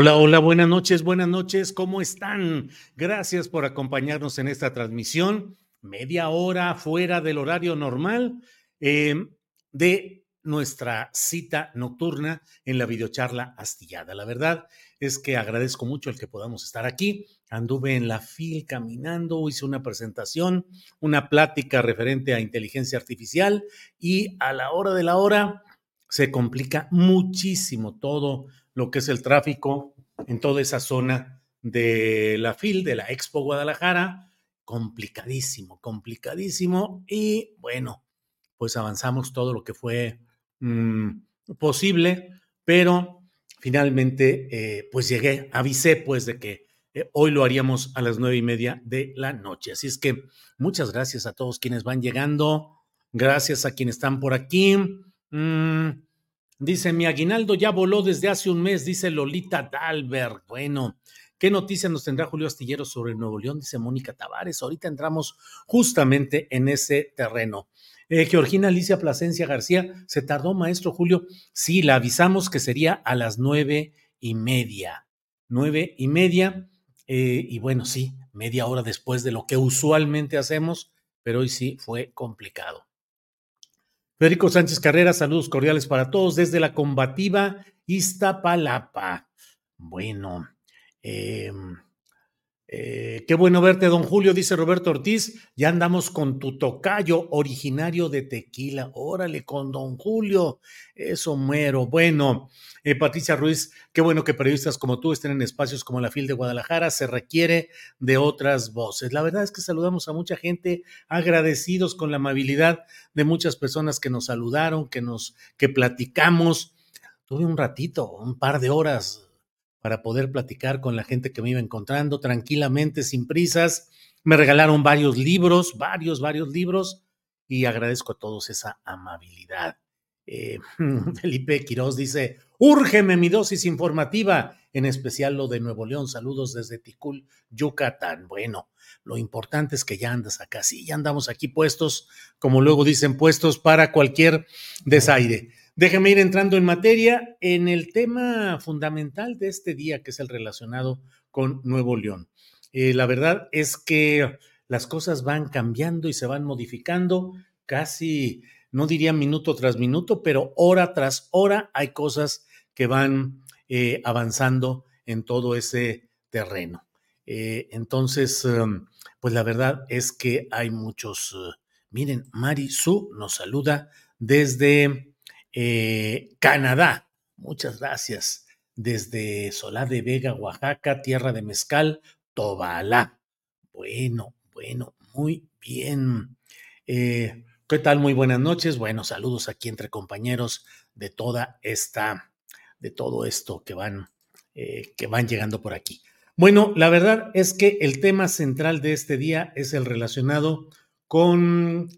Hola, hola, buenas noches, buenas noches, ¿cómo están? Gracias por acompañarnos en esta transmisión, media hora fuera del horario normal eh, de nuestra cita nocturna en la videocharla astillada. La verdad es que agradezco mucho el que podamos estar aquí. Anduve en la FIL caminando, hice una presentación, una plática referente a inteligencia artificial y a la hora de la hora se complica muchísimo todo lo que es el tráfico en toda esa zona de la FIL, de la Expo Guadalajara. Complicadísimo, complicadísimo. Y bueno, pues avanzamos todo lo que fue mmm, posible, pero finalmente, eh, pues llegué, avisé pues de que eh, hoy lo haríamos a las nueve y media de la noche. Así es que muchas gracias a todos quienes van llegando. Gracias a quienes están por aquí. Mm, Dice, mi aguinaldo ya voló desde hace un mes, dice Lolita Dalberg. Bueno, ¿qué noticia nos tendrá Julio Astillero sobre Nuevo León? Dice Mónica Tavares. Ahorita entramos justamente en ese terreno. Eh, Georgina Alicia Plasencia García, ¿se tardó, maestro Julio? Sí, la avisamos que sería a las nueve y media. Nueve y media. Eh, y bueno, sí, media hora después de lo que usualmente hacemos, pero hoy sí fue complicado. Federico Sánchez Carrera, saludos cordiales para todos desde la combativa Iztapalapa. Bueno, eh, eh, qué bueno verte, don Julio, dice Roberto Ortiz. Ya andamos con tu tocayo originario de Tequila. Órale, con don Julio. Eso muero. Bueno, eh, Patricia Ruiz, qué bueno que periodistas como tú estén en espacios como la FIL de Guadalajara. Se requiere de otras voces. La verdad es que saludamos a mucha gente, agradecidos con la amabilidad de muchas personas que nos saludaron, que nos, que platicamos. Tuve un ratito, un par de horas para poder platicar con la gente que me iba encontrando tranquilamente, sin prisas. Me regalaron varios libros, varios, varios libros, y agradezco a todos esa amabilidad. Eh, Felipe Quiroz dice, úrgeme mi dosis informativa, en especial lo de Nuevo León. Saludos desde Ticul, Yucatán. Bueno, lo importante es que ya andas acá. Sí, ya andamos aquí puestos, como luego dicen, puestos para cualquier desaire. Déjame ir entrando en materia en el tema fundamental de este día, que es el relacionado con Nuevo León. Eh, la verdad es que las cosas van cambiando y se van modificando casi, no diría minuto tras minuto, pero hora tras hora hay cosas que van eh, avanzando en todo ese terreno. Eh, entonces, um, pues la verdad es que hay muchos. Miren, Mari Su nos saluda desde eh, Canadá. Muchas gracias. Desde Solar de Vega, Oaxaca, tierra de mezcal, Tobalá. Bueno, bueno, muy bien. Eh, ¿Qué tal? Muy buenas noches. Bueno, saludos aquí entre compañeros de toda esta, de todo esto que van, eh, que van llegando por aquí. Bueno, la verdad es que el tema central de este día es el relacionado con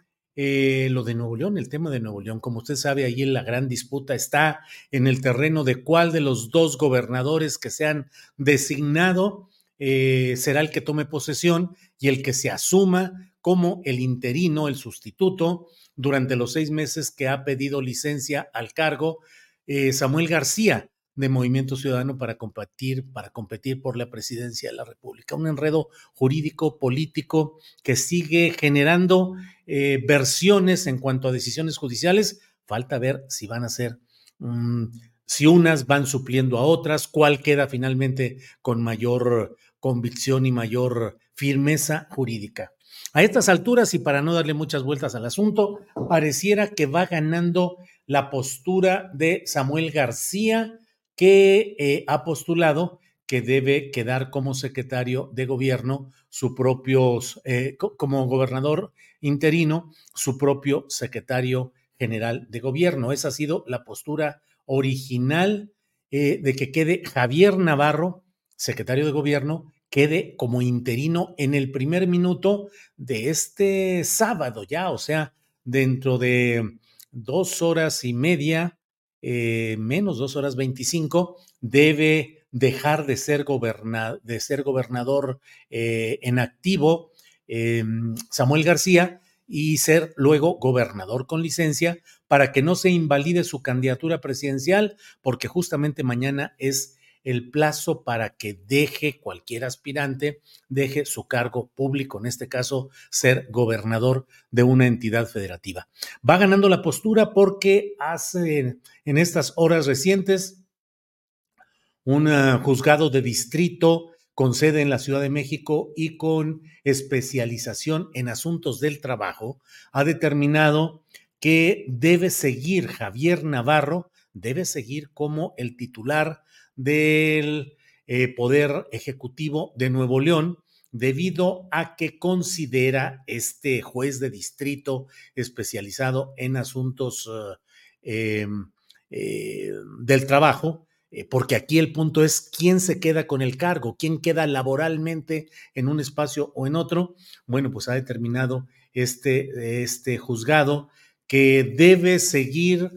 eh, lo de Nuevo León, el tema de Nuevo León, como usted sabe, ahí la gran disputa está en el terreno de cuál de los dos gobernadores que se han designado eh, será el que tome posesión y el que se asuma como el interino, el sustituto, durante los seis meses que ha pedido licencia al cargo eh, Samuel García de Movimiento Ciudadano para competir, para competir por la presidencia de la República. Un enredo jurídico, político, que sigue generando eh, versiones en cuanto a decisiones judiciales. Falta ver si van a ser, mm, si unas van supliendo a otras, cuál queda finalmente con mayor convicción y mayor firmeza jurídica. A estas alturas, y para no darle muchas vueltas al asunto, pareciera que va ganando la postura de Samuel García, que eh, ha postulado que debe quedar como secretario de gobierno su propio, eh, como gobernador interino, su propio secretario general de gobierno. Esa ha sido la postura original eh, de que quede Javier Navarro, secretario de gobierno, quede como interino en el primer minuto de este sábado ya, o sea, dentro de dos horas y media, eh, menos dos horas veinticinco, debe dejar de ser, de ser gobernador eh, en activo em, Samuel García y ser luego gobernador con licencia para que no se invalide su candidatura presidencial, porque justamente mañana es el plazo para que deje cualquier aspirante, deje su cargo público, en este caso ser gobernador de una entidad federativa. Va ganando la postura porque hace en estas horas recientes un ah, juzgado de distrito con sede en la Ciudad de México y con especialización en asuntos del trabajo, ha determinado que debe seguir Javier Navarro, debe seguir como el titular del eh, Poder Ejecutivo de Nuevo León debido a que considera este juez de distrito especializado en asuntos eh, em, eh, del trabajo, porque aquí el punto es quién se queda con el cargo, quién queda laboralmente en un espacio o en otro. Bueno, pues ha determinado este, este juzgado que debe seguir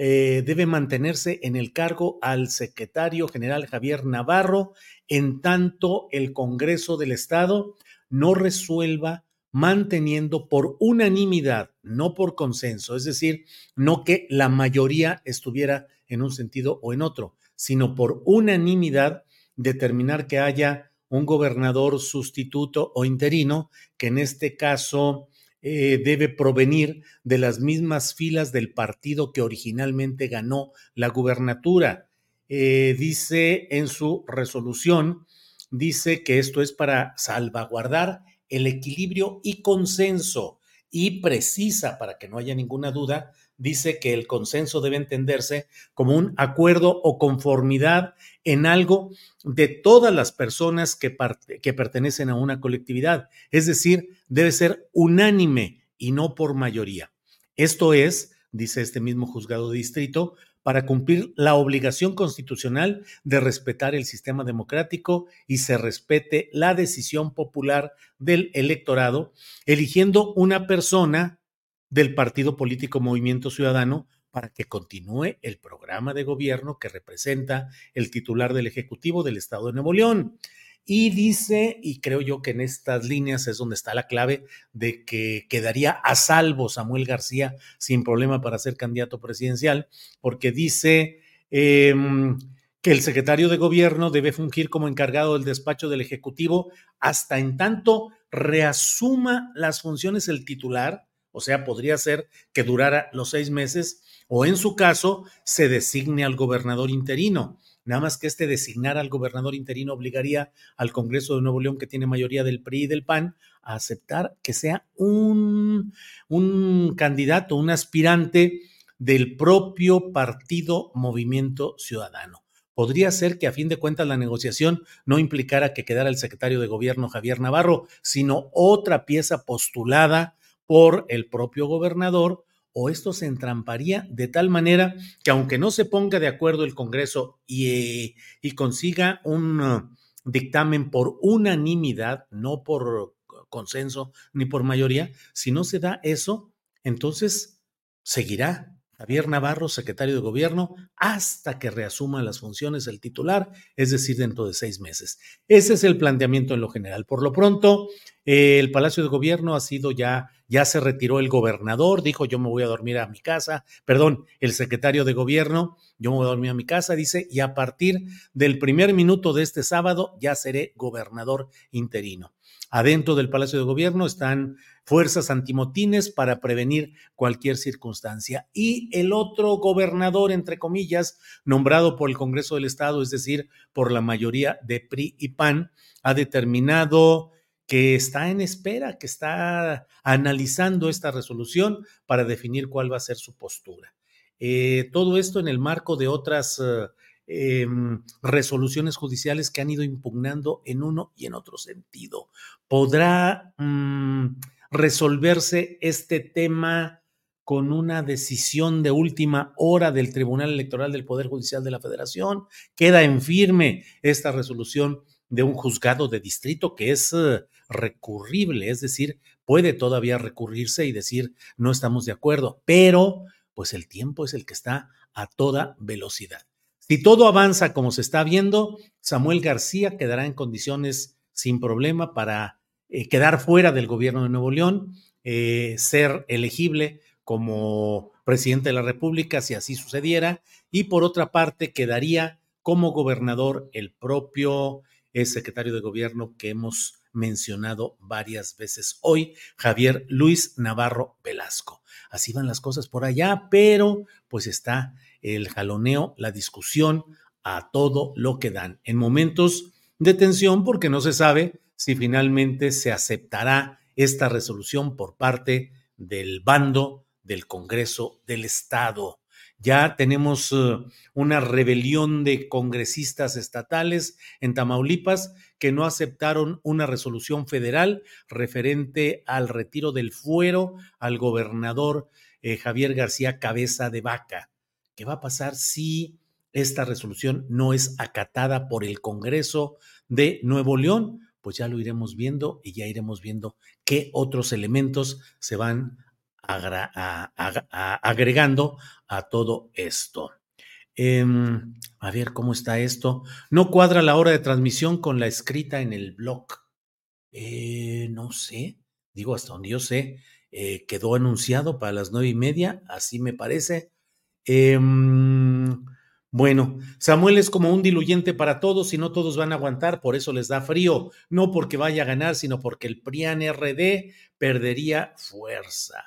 eh, debe mantenerse en el cargo al secretario general Javier Navarro en tanto el Congreso del Estado no resuelva manteniendo por unanimidad, no por consenso, es decir, no que la mayoría estuviera en un sentido o en otro, sino por unanimidad determinar que haya un gobernador sustituto o interino, que en este caso eh, debe provenir de las mismas filas del partido que originalmente ganó la gubernatura. Eh, dice en su resolución, dice que esto es para salvaguardar el equilibrio y consenso y precisa, para que no haya ninguna duda, dice que el consenso debe entenderse como un acuerdo o conformidad en algo de todas las personas que, pertenecen a una colectividad. Es decir, debe ser unánime y no por mayoría. Esto es, dice este mismo juzgado de distrito, para cumplir la obligación constitucional de respetar el sistema democrático y se respete la decisión popular del electorado, eligiendo una persona del partido político Movimiento Ciudadano para que continúe el programa de gobierno que representa el titular del Ejecutivo del Estado de Nuevo León. Y dice, y creo yo que en estas líneas es donde está la clave de que quedaría a salvo Samuel García sin problema para ser candidato presidencial, porque dice em, que el secretario de gobierno debe fungir como encargado del despacho del Ejecutivo hasta en tanto reasuma las funciones el titular o sea, podría ser que durara los seis meses o en su caso se designe al gobernador interino. Nada más que este designar al gobernador interino obligaría al Congreso de Nuevo León, que tiene mayoría del PRI y del PAN, a aceptar que sea un, un candidato, un aspirante del propio partido Movimiento Ciudadano. Podría ser que a fin de cuentas la negociación no implicara que quedara el secretario de gobierno Javier Navarro, sino otra pieza postulada por el propio gobernador o esto se entramparía de tal manera que aunque no se ponga de acuerdo el Congreso y, y consiga un uh, dictamen por unanimidad, no por consenso ni por mayoría, si no se da eso, entonces seguirá Javier Navarro, secretario de gobierno, hasta que reasuma las funciones del titular, es decir, dentro de seis meses. Ese es el planteamiento en lo general. Por lo pronto, el Palacio de Gobierno ha sido ya, ya se retiró el gobernador, dijo yo me voy a dormir a mi casa, perdón, el secretario de Gobierno, yo me voy a dormir a mi casa, dice, y a partir del primer minuto de este sábado ya seré gobernador interino. Adentro del Palacio de Gobierno están fuerzas antimotines para prevenir cualquier circunstancia. Y el otro gobernador, entre comillas, nombrado por el Congreso del Estado, es decir, por la mayoría de PRI y PAN, ha determinado que está en espera, que está analizando esta resolución para definir cuál va a ser su postura. Eh, todo esto en el marco de otras em, resoluciones judiciales que han ido impugnando en uno y en otro sentido. ¿Podrá mm, resolverse este tema con una decisión de última hora del Tribunal Electoral del Poder Judicial de la Federación? ¿Queda en firme esta resolución de un juzgado de distrito que es eh, recurrible, es decir, puede todavía recurrirse y decir no estamos de acuerdo, pero pues el tiempo es el que está a toda velocidad. Si todo avanza como se está viendo, Samuel García quedará en condiciones sin problema para eh, quedar fuera del gobierno de Nuevo León, eh, ser elegible como presidente de la República si así sucediera, y por otra parte quedaría como gobernador el propio es secretario de gobierno que hemos mencionado varias veces hoy, Javier Luis Navarro Velasco. Así van las cosas por allá, pero pues está el jaloneo, la discusión a todo lo que dan. En momentos de tensión, porque no se sabe si finalmente se aceptará esta resolución por parte del bando del Congreso del Estado. Ya tenemos eh, una rebelión de congresistas estatales en Tamaulipas que no aceptaron una resolución federal referente al retiro del fuero al gobernador eh, Javier García Cabeza de Vaca. ¿Qué va a pasar si esta resolución no es acatada por el Congreso de Nuevo León? Pues ya lo iremos viendo y ya iremos viendo qué otros elementos se van agregando a todo esto. Em, a ver cómo está esto. No cuadra la hora de transmisión con la escrita en el blog. Eh, no sé, digo hasta donde yo sé, eh, quedó anunciado para las nueve y media, así me parece. Em, bueno, Samuel es como un diluyente para todos y no todos van a aguantar, por eso les da frío, no porque vaya a ganar, sino porque el PRIAN RD perdería fuerza.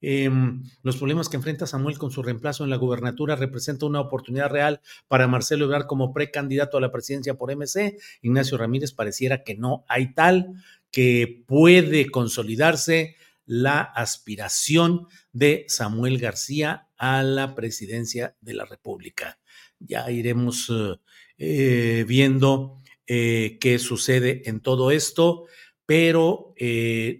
Em, los problemas que enfrenta Samuel con su reemplazo en la gubernatura representa una oportunidad real para Marcelo Ebrard como precandidato a la presidencia por MC. Ignacio Ramírez pareciera que no hay tal, que puede consolidarse la aspiración de Samuel García a la presidencia de la República. Ya iremos eh, eh, viendo eh, qué sucede en todo esto, pero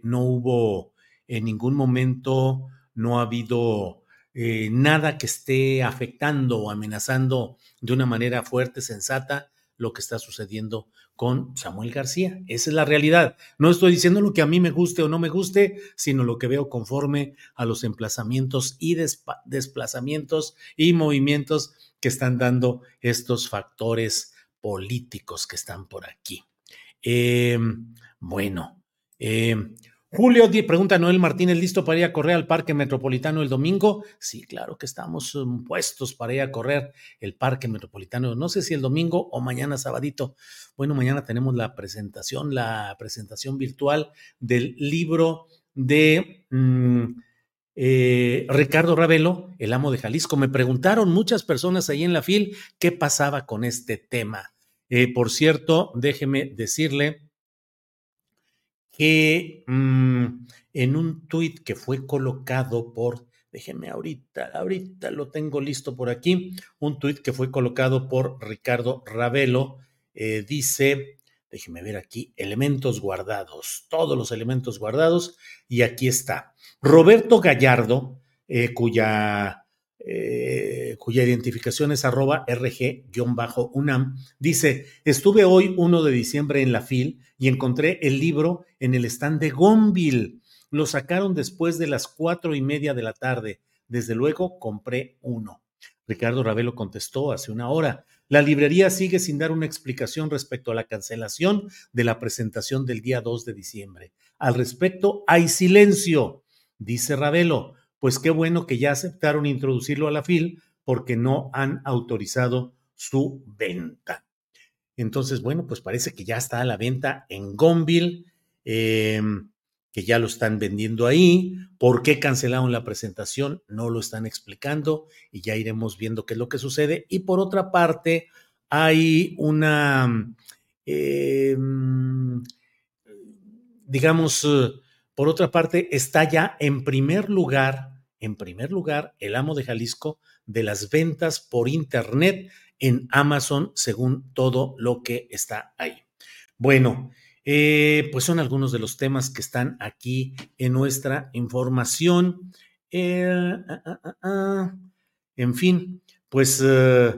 no hubo en ningún momento no ha habido nada que esté afectando o amenazando de una manera fuerte, sensata, lo que está sucediendo con Samuel García. Esa es la realidad. No estoy diciendo lo que a mí me guste o no me guste, sino lo que veo conforme a los emplazamientos y desplazamientos y movimientos que están dando estos factores políticos que están por aquí. Em, bueno, eh, Julio pregunta Noel Martínez, ¿listo para ir a correr al Parque Metropolitano el domingo? Sí, claro que estamos um, puestos para ir a correr el Parque Metropolitano. No sé si el domingo o mañana sabadito. Bueno, mañana tenemos la presentación, la presentación virtual del libro de mm, eh, Ricardo Ravelo, el amo de Jalisco. Me preguntaron muchas personas ahí en la fil qué pasaba con este tema. Eh, por cierto, déjeme decirle que mm, en un tuit que fue colocado por, déjenme ahorita, ahorita lo tengo listo por aquí, un tuit que fue colocado por Ricardo Ravelo, eh, dice, déjenme ver aquí, elementos guardados, todos los elementos guardados, y aquí está. Roberto Gallardo, eh, cuya eh, cuya identificación es arroba rg-unam, dice, estuve hoy 1 de diciembre en la FIL y encontré el libro en el stand de Gonville. Lo sacaron después de las cuatro y media de la tarde. Desde luego compré uno. Ricardo Ravelo contestó hace una hora. La librería sigue sin dar una explicación respecto a la cancelación de la presentación del día 2 de diciembre. Al respecto, hay silencio, dice Ravelo. Pues qué bueno que ya aceptaron introducirlo a la FIL porque no han autorizado su venta. Entonces, bueno, pues parece que ya está a la venta en Gonville, em, que ya lo están vendiendo ahí. ¿Por qué cancelaron la presentación? No lo están explicando y ya iremos viendo qué es lo que sucede. Y por otra parte, hay una, em, digamos, por otra parte, está ya en primer lugar, en primer lugar, el amo de Jalisco de las ventas por Internet en Amazon, según todo lo que está ahí. Bueno, eh, pues son algunos de los temas que están aquí en nuestra información. Eh, ah, ah, ah, en fin, pues eh,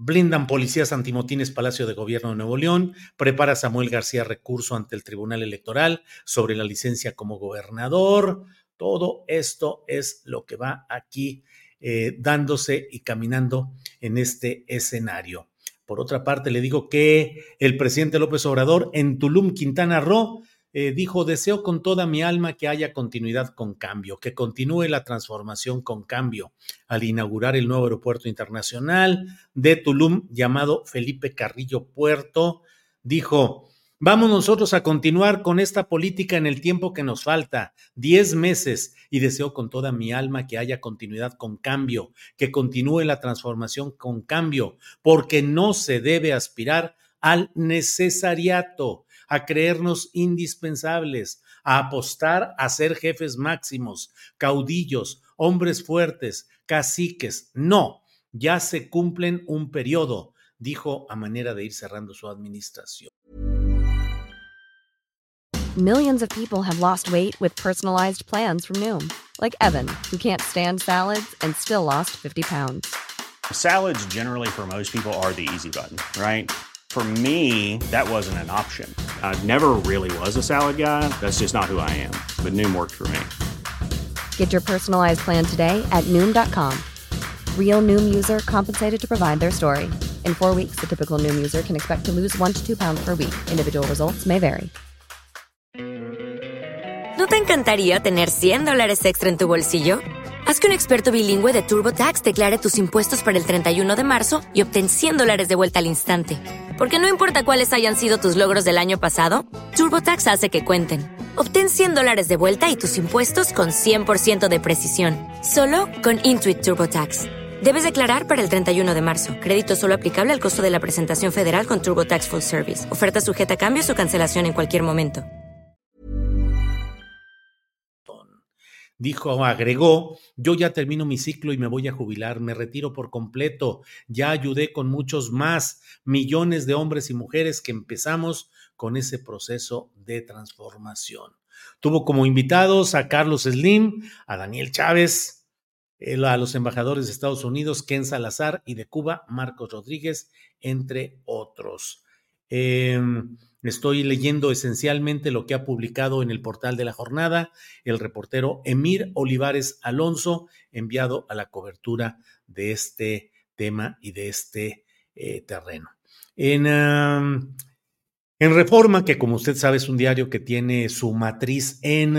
blindan policías antimotines Palacio de Gobierno de Nuevo León, prepara Samuel García recurso ante el Tribunal Electoral sobre la licencia como gobernador. Todo esto es lo que va aquí eh, dándose y caminando en este escenario. Por otra parte, le digo que el presidente López Obrador en Tulum, Quintana Roo, eh, dijo, deseo con toda mi alma que haya continuidad con cambio, que continúe la transformación con cambio. Al inaugurar el nuevo aeropuerto internacional de Tulum llamado Felipe Carrillo Puerto, dijo, Vamos nosotros a continuar con esta política en el tiempo que nos falta, 10 meses, y deseo con toda mi alma que haya continuidad con cambio, que continúe la transformación con cambio, porque no se debe aspirar al necesariato, a creernos indispensables, a apostar a ser jefes máximos, caudillos, hombres fuertes, caciques. No, ya se cumplen un periodo, dijo a manera de ir cerrando su administración. Millions of people have lost weight with personalized plans from Noom, like Evan, who can't stand salads and still lost 50 pounds. Salads, generally, for most people, are the easy button, right? For me, that wasn't an option. I never really was a salad guy. That's just not who I am. But Noom worked for me. Get your personalized plan today at Noom.com. Real Noom user compensated to provide their story. In four weeks, the typical Noom user can expect to lose one to two pounds per week. Individual results may vary. ¿No te encantaría tener 100 dólares extra en tu bolsillo? Haz que un experto bilingüe de TurboTax declare tus impuestos para el 31 de marzo y obtén 100 dólares de vuelta al instante. Porque no importa cuáles hayan sido tus logros del año pasado, TurboTax hace que cuenten. Obtén 100 dólares de vuelta y tus impuestos con 100% de precisión, solo con Intuit TurboTax. Debes declarar para el 31 de marzo. Crédito solo aplicable al costo de la presentación federal con TurboTax Full Service. Oferta sujeta a cambios o cancelación en cualquier momento. dijo, agregó, yo ya termino mi ciclo y me voy a jubilar, me retiro por completo, ya ayudé con muchos más millones de hombres y mujeres que empezamos con ese proceso de transformación. Tuvo como invitados a Carlos Slim, a Daniel Chávez, a los embajadores de Estados Unidos, Ken Salazar, y de Cuba, Marcos Rodríguez, entre otros. Eh, Estoy leyendo esencialmente lo que ha publicado en el portal de la jornada el reportero Emir Olivares Alonso, enviado a la cobertura de este tema y de este eh, terreno. En, en, Reforma, que como usted sabe es un diario que tiene su matriz en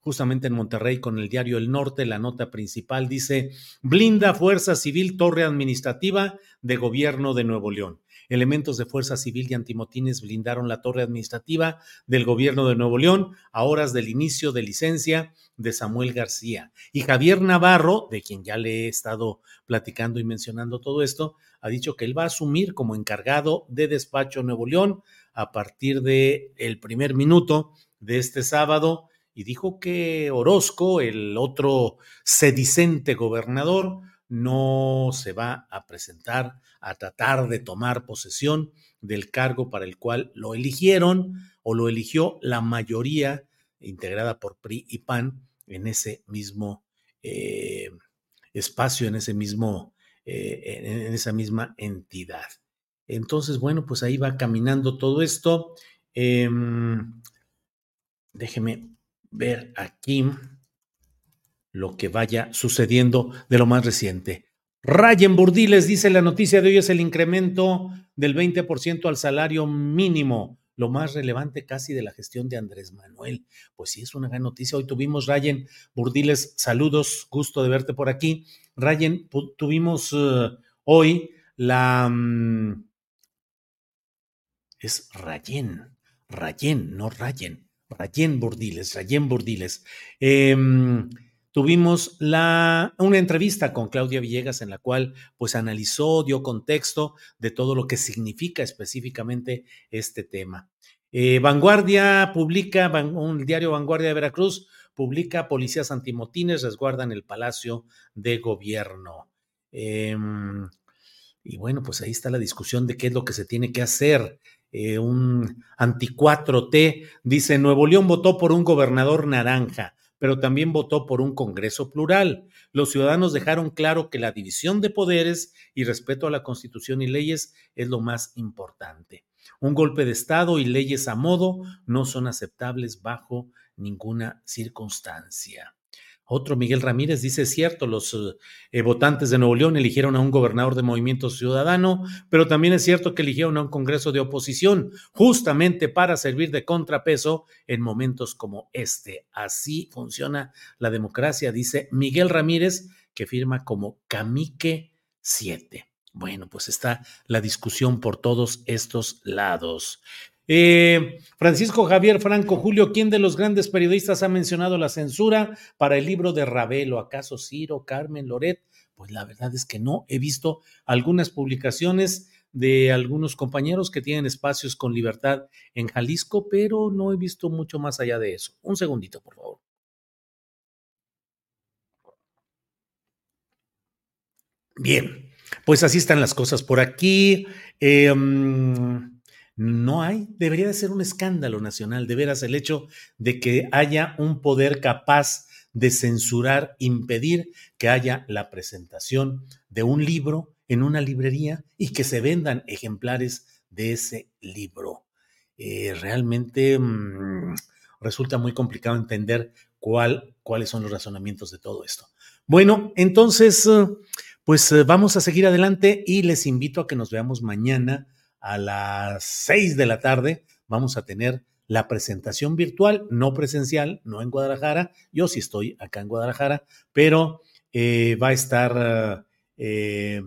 justamente en Monterrey con el diario El Norte, la nota principal dice, blinda Fuerza Civil Torre Administrativa de Gobierno de Nuevo León elementos de Fuerza Civil y antimotines blindaron la torre administrativa del gobierno de Nuevo León a horas del inicio de licencia de Samuel García. Y Javier Navarro, de quien ya le he estado platicando y mencionando todo esto, ha dicho que él va a asumir como encargado de despacho Nuevo León a partir de el primer minuto de este sábado y dijo que Orozco, el otro sedicente gobernador, no se va a presentar a tratar de tomar posesión del cargo para el cual lo eligieron o lo eligió la mayoría integrada por PRI y PAN en ese mismo eh, espacio, en ese mismo, eh, en esa misma entidad. Entonces, bueno, pues ahí va caminando todo esto. Em, déjeme ver aquí lo que vaya sucediendo de lo más reciente. Rayen Burdiles dice la noticia de hoy es el incremento del 20% al salario mínimo, lo más relevante casi de la gestión de Andrés Manuel. Pues sí, es una gran noticia. Hoy tuvimos, Rayen Burdiles, saludos, gusto de verte por aquí. Rayen, tuvimos uh, hoy la... Um, es Rayen, Rayen, no Rayen, Rayen Burdiles, Rayen Burdiles. Eh, tuvimos la, una entrevista con Claudia Villegas en la cual pues analizó, dio contexto de todo lo que significa específicamente este tema. Eh, Vanguardia publica, un diario Vanguardia de Veracruz publica policías antimotines resguardan el Palacio de Gobierno. Em, y bueno, pues ahí está la discusión de qué es lo que se tiene que hacer. Eh, un anti 4T dice, Nuevo León votó por un gobernador naranja pero también votó por un Congreso plural. Los ciudadanos dejaron claro que la división de poderes y respeto a la Constitución y leyes es lo más importante. Un golpe de Estado y leyes a modo no son aceptables bajo ninguna circunstancia. Otro, Miguel Ramírez, dice, cierto, los eh, votantes de Nuevo León eligieron a un gobernador de Movimiento Ciudadano, pero también es cierto que eligieron a un Congreso de oposición, justamente para servir de contrapeso en momentos como este. Así funciona la democracia, dice Miguel Ramírez, que firma como Camique 7. Bueno, pues está la discusión por todos estos lados. Eh, Francisco Javier Franco Julio, ¿quién de los grandes periodistas ha mencionado la censura para el libro de Ravelo? ¿Acaso Ciro, Carmen, Loret? Pues la verdad es que no. He visto algunas publicaciones de algunos compañeros que tienen espacios con libertad en Jalisco, pero no he visto mucho más allá de eso. Un segundito, por favor. Bien, pues así están las cosas por aquí. Eh, no hay, debería de ser un escándalo nacional, de veras, el hecho de que haya un poder capaz de censurar, impedir que haya la presentación de un libro en una librería y que se vendan ejemplares de ese libro. Eh, realmente mmm, resulta muy complicado entender cuál, cuáles son los razonamientos de todo esto. Bueno, entonces, pues eh, vamos a seguir adelante y les invito a que nos veamos mañana a las seis de la tarde vamos a tener la presentación virtual, no presencial, no en Guadalajara. Yo sí estoy acá en Guadalajara, pero eh, va a estar eh,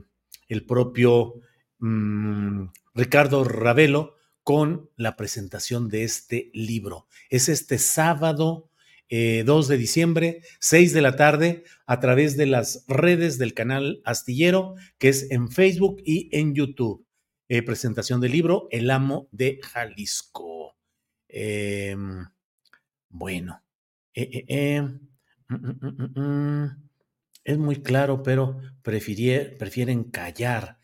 el propio mmm, Ricardo Ravelo con la presentación de este libro. Es este sábado eh, 2 de diciembre, 6 de la tarde, a través de las redes del canal Astillero, que es en Facebook y en YouTube. Eh, presentación del libro El amo de Jalisco. Eh, bueno, eh, eh, mm, mm, mm, es muy claro, pero prefieren callar.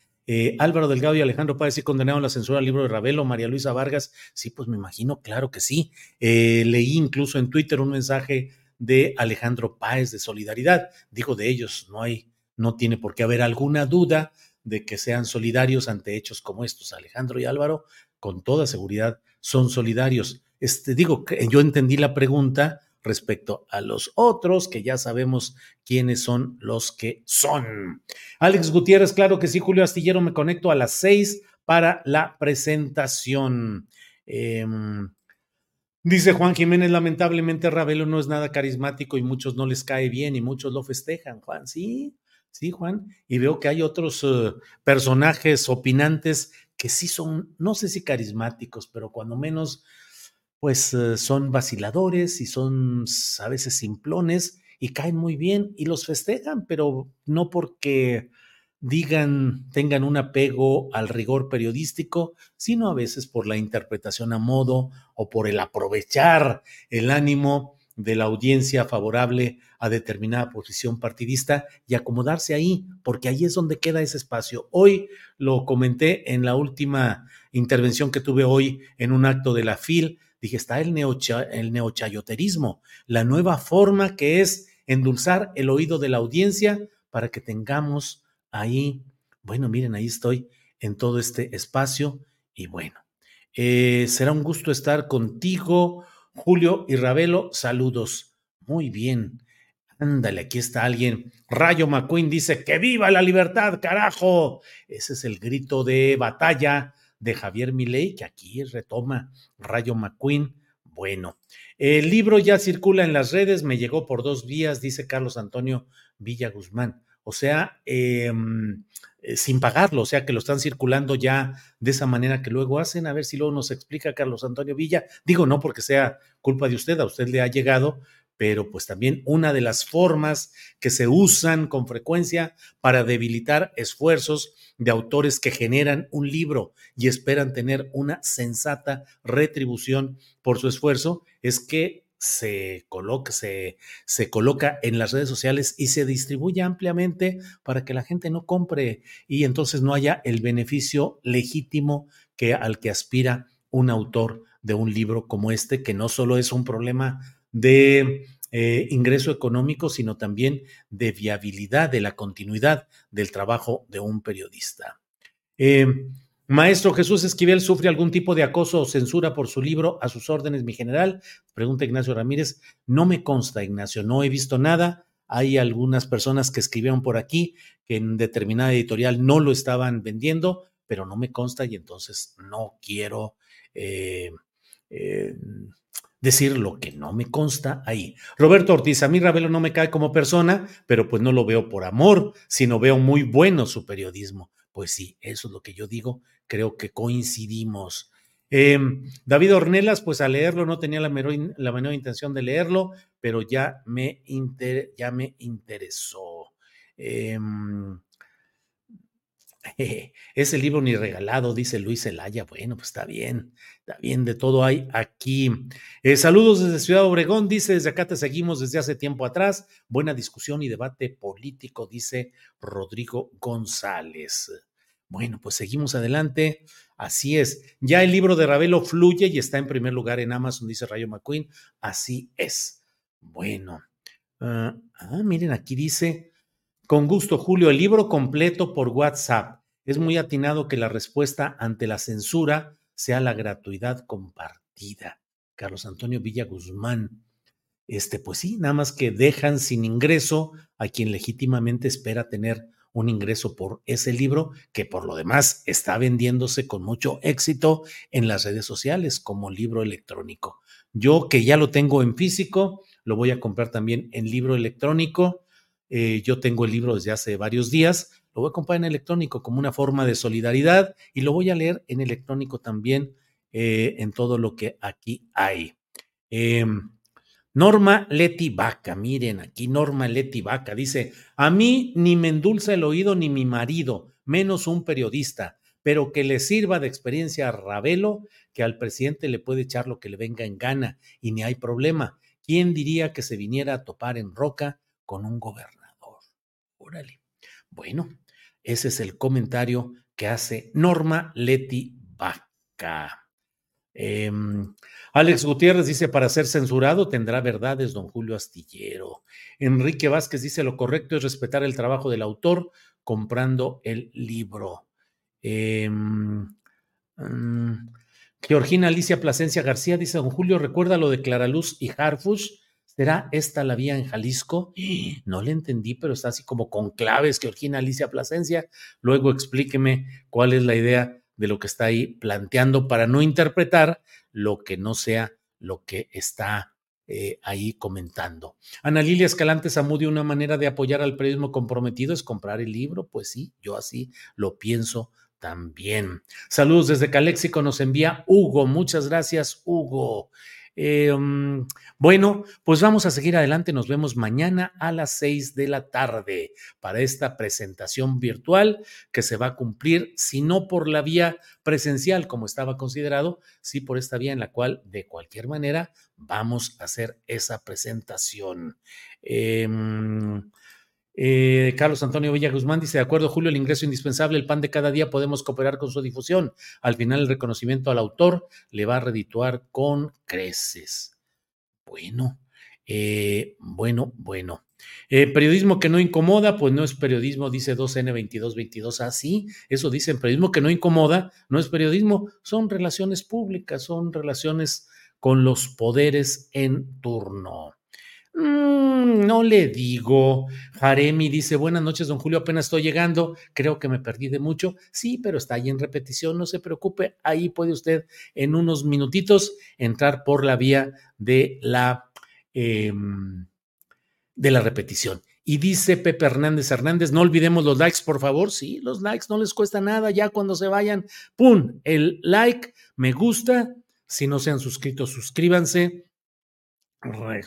Álvaro Delgado y Alejandro Páez sí condenaron la censura al libro de Ravelo, María Luisa Vargas. Sí, pues me imagino, claro que sí. leí incluso en Twitter un mensaje de Alejandro Páez de solidaridad. Digo de ellos, no hay, no tiene por qué haber alguna duda de que sean solidarios ante hechos como estos. Alejandro y Álvaro, con toda seguridad, son solidarios. Este, digo, yo entendí la pregunta respecto a los otros, que ya sabemos quiénes son los que son. Alex Gutiérrez, claro que sí, Julio Astillero, me conecto a las seis para la presentación. Eh, dice Juan Jiménez, lamentablemente Ravelo no es nada carismático y muchos no les cae bien y muchos lo festejan, Juan, sí, Sí, Juan, y veo que hay otros uh, personajes opinantes que sí son, no sé si carismáticos, pero cuando menos, pues uh, son vaciladores y son a veces simplones y caen muy bien y los festejan, pero no porque digan, tengan un apego al rigor periodístico, sino a veces por la interpretación a modo o por el aprovechar el ánimo de la audiencia favorable a determinada posición partidista y acomodarse ahí, porque ahí es donde queda ese espacio. Hoy lo comenté en la última intervención que tuve hoy en un acto de la FIL, dije, está el, neocha, el neochayoterismo, la nueva forma que es endulzar el oído de la audiencia para que tengamos ahí, bueno, miren, ahí estoy en todo este espacio y bueno, eh, será un gusto estar contigo Julio y Ravelo, saludos. Muy bien. Ándale, aquí está alguien. Rayo McQueen dice que viva la libertad, carajo. Ese es el grito de batalla de Javier Milei que aquí retoma Rayo McQueen. Bueno, el libro ya circula en las redes, me llegó por dos vías, dice Carlos Antonio Villa Guzmán. O sea, em, eh, sin pagarlo, o sea que lo están circulando ya de esa manera que luego hacen. A ver si luego nos explica Carlos Antonio Villa. Digo, no porque sea culpa de usted, a usted le ha llegado, pero pues también una de las formas que se usan con frecuencia para debilitar esfuerzos de autores que generan un libro y esperan tener una sensata retribución por su esfuerzo es que se coloca, se, se, coloca en las redes sociales y se distribuye ampliamente para que la gente no compre y entonces no haya el beneficio legítimo que, al que aspira un autor de un libro como este, que no solo es un problema de eh, ingreso económico, sino también de viabilidad, de la continuidad del trabajo de un periodista. Eh, Maestro Jesús Esquivel sufre algún tipo de acoso o censura por su libro A sus órdenes, mi general. Pregunta Ignacio Ramírez. No me consta, Ignacio, no he visto nada. Hay algunas personas que escribieron por aquí que en determinada editorial no lo estaban vendiendo, pero no me consta y entonces no quiero eh, eh, decir lo que no me consta ahí. Roberto Ortiz, a mí Ravelo no me cae como persona, pero pues no lo veo por amor, sino veo muy bueno su periodismo. Pues sí, eso es lo que yo digo, creo que coincidimos. Em, David Ornelas, pues al leerlo no tenía la menor, la menor intención de leerlo, pero ya me, ya me interesó. Eh, ese libro ni regalado, dice Luis Zelaya. Bueno, pues está bien, está bien, de todo hay aquí. Eh, saludos desde Ciudad Obregón, dice, desde acá te seguimos desde hace tiempo atrás. Buena discusión y debate político, dice Rodrigo González. Bueno, pues seguimos adelante. Así es. Ya el libro de Ravelo fluye y está en primer lugar en Amazon, dice Rayo McQueen. Así es. Bueno. ah, ah miren, aquí dice, con gusto, Julio, el libro completo por WhatsApp. Es muy atinado que la respuesta ante la censura sea la gratuidad compartida. Carlos Antonio Villa Guzmán. Este, pues sí, nada más que dejan sin ingreso a quien legítimamente espera tener un ingreso por ese libro que por lo demás está vendiéndose con mucho éxito en las redes sociales como libro electrónico. Yo que ya lo tengo en físico, lo voy a comprar también en libro electrónico. Eh, yo tengo el libro desde hace varios días, lo voy a comprar en electrónico como una forma de solidaridad y lo voy a leer en electrónico también eh, en todo lo que aquí hay. Eh, Norma Leti Vaca, miren aquí Norma Leti Vaca dice, a mí ni me endulza el oído ni mi marido, menos un periodista, pero que le sirva de experiencia a Ravelo, que al presidente le puede echar lo que le venga en gana y ni hay problema. ¿Quién diría que se viniera a topar en roca con un gobernador? Órale. Bueno, ese es el comentario que hace Norma Leti Vaca. Eh, Alex Gutiérrez dice, para ser censurado tendrá verdades, don Julio Astillero. Enrique Vázquez dice, lo correcto es respetar el trabajo del autor comprando el libro. Eh, Georgina Alicia Plasencia García dice, don Julio, ¿recuerda lo de Claraluz y Harfush? ¿Será esta la vía en Jalisco? No le entendí, pero está así como con claves, Georgina Alicia Plasencia. Luego explíqueme cuál es la idea de lo que está ahí planteando para no interpretar lo que no sea lo que está eh, ahí comentando. Ana Lilia Escalante Zamudio, una manera de apoyar al periodismo comprometido es comprar el libro. Pues sí, yo así lo pienso también. Saludos desde Caléxico, nos envía Hugo. Muchas gracias, Hugo. Eh, bueno, pues vamos a seguir adelante. Nos vemos mañana a las seis de la tarde para esta presentación virtual que se va a cumplir, si no por la vía presencial como estaba considerado, sí por esta vía en la cual de cualquier manera vamos a hacer esa presentación. Eh, eh, Carlos Antonio Villa Guzmán dice, de acuerdo, Julio, el ingreso indispensable, el pan de cada día, podemos cooperar con su difusión. Al final, el reconocimiento al autor le va a redituar con creces. Bueno, eh, bueno, bueno. Eh, periodismo que no incomoda, pues no es periodismo, dice 2N2222. Ah, sí, eso dicen, periodismo que no incomoda, no es periodismo, son relaciones públicas, son relaciones con los poderes en turno. Mm, no le digo. Jaremi dice, buenas noches, don Julio, apenas estoy llegando, creo que me perdí de mucho. Sí, pero está ahí en repetición, no se preocupe, ahí puede usted en unos minutitos entrar por la vía de la, em, de la repetición. Y dice Pepe Hernández Hernández, no olvidemos los likes, por favor. Sí, los likes no les cuesta nada, ya cuando se vayan, ¡pum! El like, me gusta. Si no se han suscrito, suscríbanse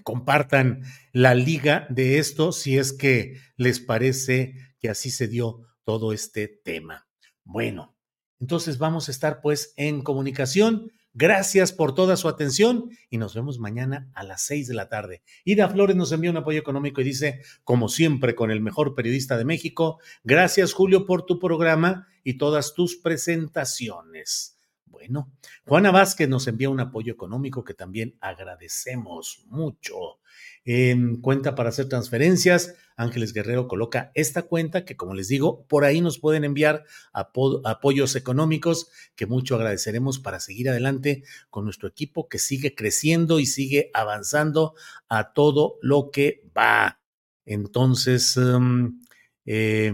compartan la liga de esto si es que les parece que así se dio todo este tema. Bueno, entonces vamos a estar pues en comunicación. Gracias por toda su atención y nos vemos mañana a las seis de la tarde. Ida Flores nos envía un apoyo económico y dice, como siempre, con el mejor periodista de México, gracias Julio por tu programa y todas tus presentaciones. Bueno, Juana Vázquez nos envía un apoyo económico que también agradecemos mucho. En cuenta para hacer transferencias, Ángeles Guerrero coloca esta cuenta que, como les digo, por ahí nos pueden enviar apoyos económicos que mucho agradeceremos para seguir adelante con nuestro equipo que sigue creciendo y sigue avanzando a todo lo que va. Entonces, em, eh,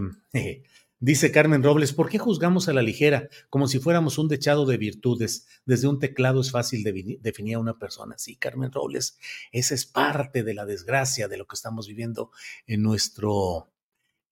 Dice Carmen Robles, ¿por qué juzgamos a la ligera como si fuéramos un dechado de virtudes? Desde un teclado es fácil de definir a una persona. Sí, Carmen Robles, esa es parte de la desgracia de lo que estamos viviendo en nuestro,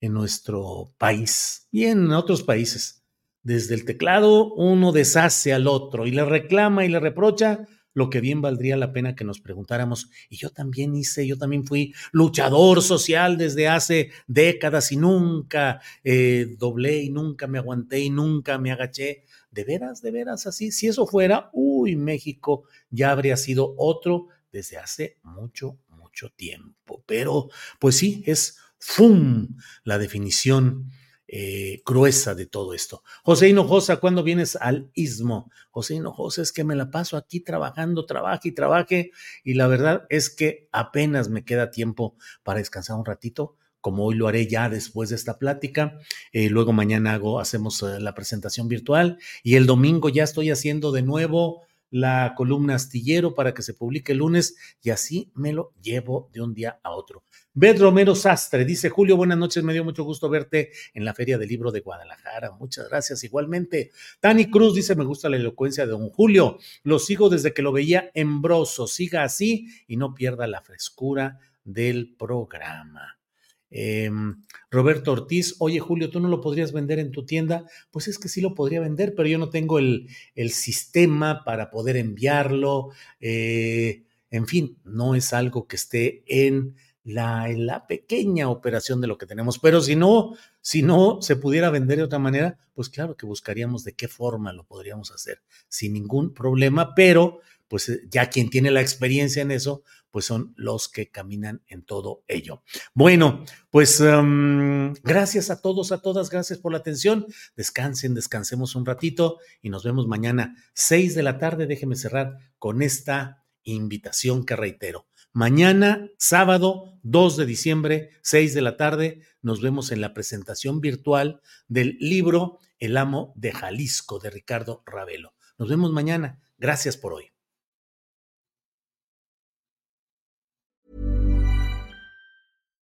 en nuestro país y en otros países. Desde el teclado uno deshace al otro y le reclama y le reprocha lo que bien valdría la pena que nos preguntáramos, y yo también hice, yo también fui luchador social desde hace décadas y nunca eh, doblé y nunca me aguanté y nunca me agaché. ¿De veras, de veras así? Si eso fuera, uy, México ya habría sido otro desde hace mucho, mucho tiempo. Pero, pues sí, es ¡fum! la definición eh, gruesa de todo esto. José Hinojosa, ¿cuándo vienes al istmo? José Hinojosa, es que me la paso aquí trabajando, trabaje y trabaje, y la verdad es que apenas me queda tiempo para descansar un ratito como hoy lo haré ya después de esta plática. Eh, luego mañana hago, hacemos eh, la presentación virtual y el domingo ya estoy haciendo de nuevo la columna astillero para que se publique el lunes y así me lo llevo de un día a otro. Beth Romero Sastre dice, Julio, buenas noches, me dio mucho gusto verte en la Feria del Libro de Guadalajara. Muchas gracias. Igualmente, Tani Cruz dice, me gusta la elocuencia de don Julio. Lo sigo desde que lo veía en Broso. Siga así y no pierda la frescura del programa. Em, Roberto Ortiz, oye Julio, ¿tú no lo podrías vender en tu tienda? Pues es que sí lo podría vender, pero yo no tengo el, el sistema para poder enviarlo. Eh, en fin, no es algo que esté en la, la pequeña operación de lo que tenemos. Pero si no, si no se pudiera vender de otra manera, pues claro que buscaríamos de qué forma lo podríamos hacer sin ningún problema, pero pues eh, ya quien tiene la experiencia en eso, pues son los que caminan en todo ello. Bueno, pues em, gracias a todos, a todas, gracias por la atención. Descansen, descansemos un ratito y nos vemos mañana, seis de la tarde. Déjeme cerrar con esta invitación que reitero. Mañana, sábado 2 de diciembre, 6 de la tarde, nos vemos en la presentación virtual del libro El amo de Jalisco de Ricardo Ravelo. Nos vemos mañana. Gracias por hoy.